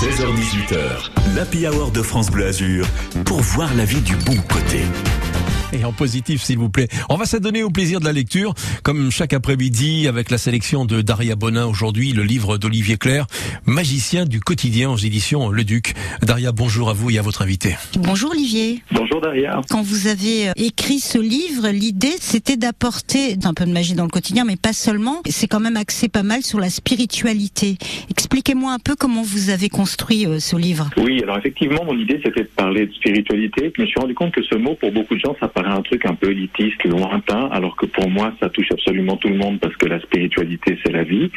16h18h, l'Happy Hour de France Bleu Azur pour voir la vie du bon côté. Et en positif, s'il vous plaît. On va s'adonner au plaisir de la lecture, comme chaque après-midi, avec la sélection de Daria Bonin aujourd'hui, le livre d'Olivier Claire, Magicien du quotidien aux éditions Le Duc. Daria, bonjour à vous et à votre invité. Bonjour Olivier. Bonjour Daria. Quand vous avez euh, écrit ce livre, l'idée c'était d'apporter un peu de magie dans le quotidien, mais pas seulement. C'est quand même axé pas mal sur la spiritualité. Expliquez-moi un peu comment vous avez construit euh, ce livre. Oui, alors effectivement, mon idée c'était de parler de spiritualité. Je me suis rendu compte que ce mot, pour beaucoup de gens, ça paraît un truc un peu élitiste, lointain, alors que pour moi, ça touche absolument tout le monde parce que la spiritualité, c'est la vie.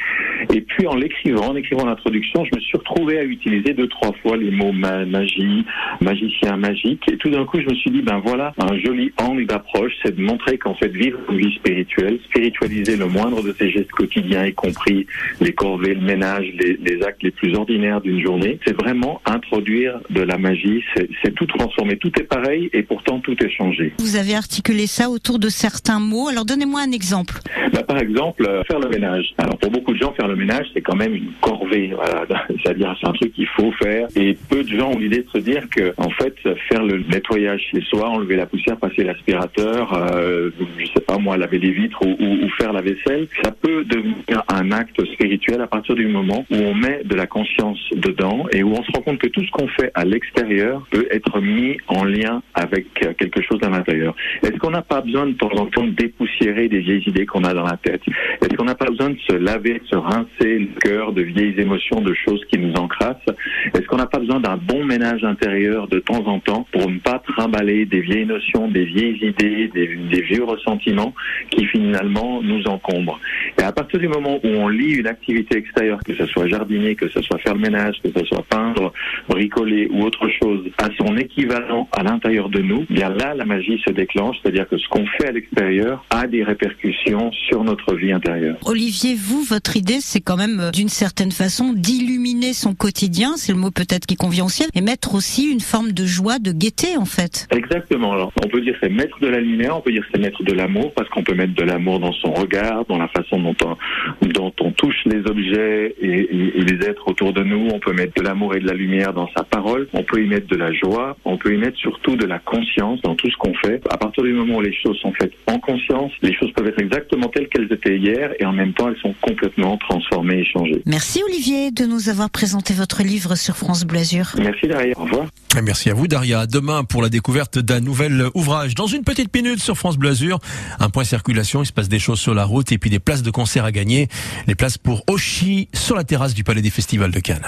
Et puis en l'écrivant, en écrivant l'introduction, je me suis retrouvé à utiliser deux, trois fois les mots magie, magicien, magique. Et tout d'un coup, je me suis dit, ben voilà, un joli angle d'approche, c'est de montrer qu'en fait, vivre une vie spirituelle, spiritualiser le moindre de ses gestes quotidiens, y compris les corvées, le ménage, les, les actes les plus ordinaires d'une journée, c'est vraiment introduire de la magie, c'est tout transformer. Tout est pareil et pourtant tout est changé. Articulé ça autour de certains mots. Alors donnez-moi un exemple. Bah, par exemple, euh, faire le ménage. Alors pour beaucoup de gens, faire le ménage, c'est quand même une corvée. C'est-à-dire, c'est un truc qu'il faut faire. Et peu de gens ont l'idée de se dire que, en fait, faire le nettoyage chez soi, enlever la poussière, passer l'aspirateur, euh, je sais pas moi, laver les vitres ou, ou, faire la vaisselle, ça peut devenir un acte spirituel à partir du moment où on met de la conscience dedans et où on se rend compte que tout ce qu'on fait à l'extérieur peut être mis en lien avec quelque chose à l'intérieur. Est-ce qu'on n'a pas besoin de temps en temps de dépoussiérer des vieilles idées qu'on a dans la tête Est-ce qu'on n'a pas besoin de se laver, de se rincer le cœur de vieilles émotions, de choses qui nous encrassent Est-ce qu'on n'a pas besoin d'un bon ménage intérieur de temps en temps pour ne pas trimballer des vieilles notions, des vieilles idées, des, des vieux ressentiments qui finalement nous encombrent Et à partir du moment où on lit une activité extérieure, que ce soit jardiner, que ce soit faire le ménage, que ce soit peindre, bricoler ou autre chose, à son équivalent à l'intérieur de nous, bien là, la magie se déclenche, c'est-à-dire que ce qu'on fait à l'extérieur a des répercussions sur notre vie intérieure. Olivier, vous, votre idée, c'est quand même euh, d'une certaine façon d'illuminer son quotidien, c'est le mot peut-être qui convient aussi, et mettre aussi une forme de joie, de gaieté en fait. Exactement. Alors, on peut dire c'est mettre de la lumière, on peut dire c'est mettre de l'amour, parce qu'on peut mettre de l'amour dans son regard, dans la façon dont on, dont on touche les objets et, les êtres autour de nous. On peut mettre de l'amour et de la lumière dans sa parole. On peut y mettre de la joie. On peut y mettre surtout de la conscience dans tout ce qu'on fait. À partir du moment où les choses sont faites en conscience, les choses peuvent être exactement telles qu'elles étaient hier et en même temps elles sont complètement transformées et changées. Merci Olivier de nous avoir présenté votre livre sur France Bleu Azur. Merci Daria. Au revoir. Et merci à vous Daria. Demain pour la découverte d'un nouvel ouvrage. Dans une petite minute sur France Bleu Azur, un point circulation, il se passe des choses sur la route et puis des places de concert à gagner. Les places pour Oshi sur la terrasse du Palais des Festivals de Cannes.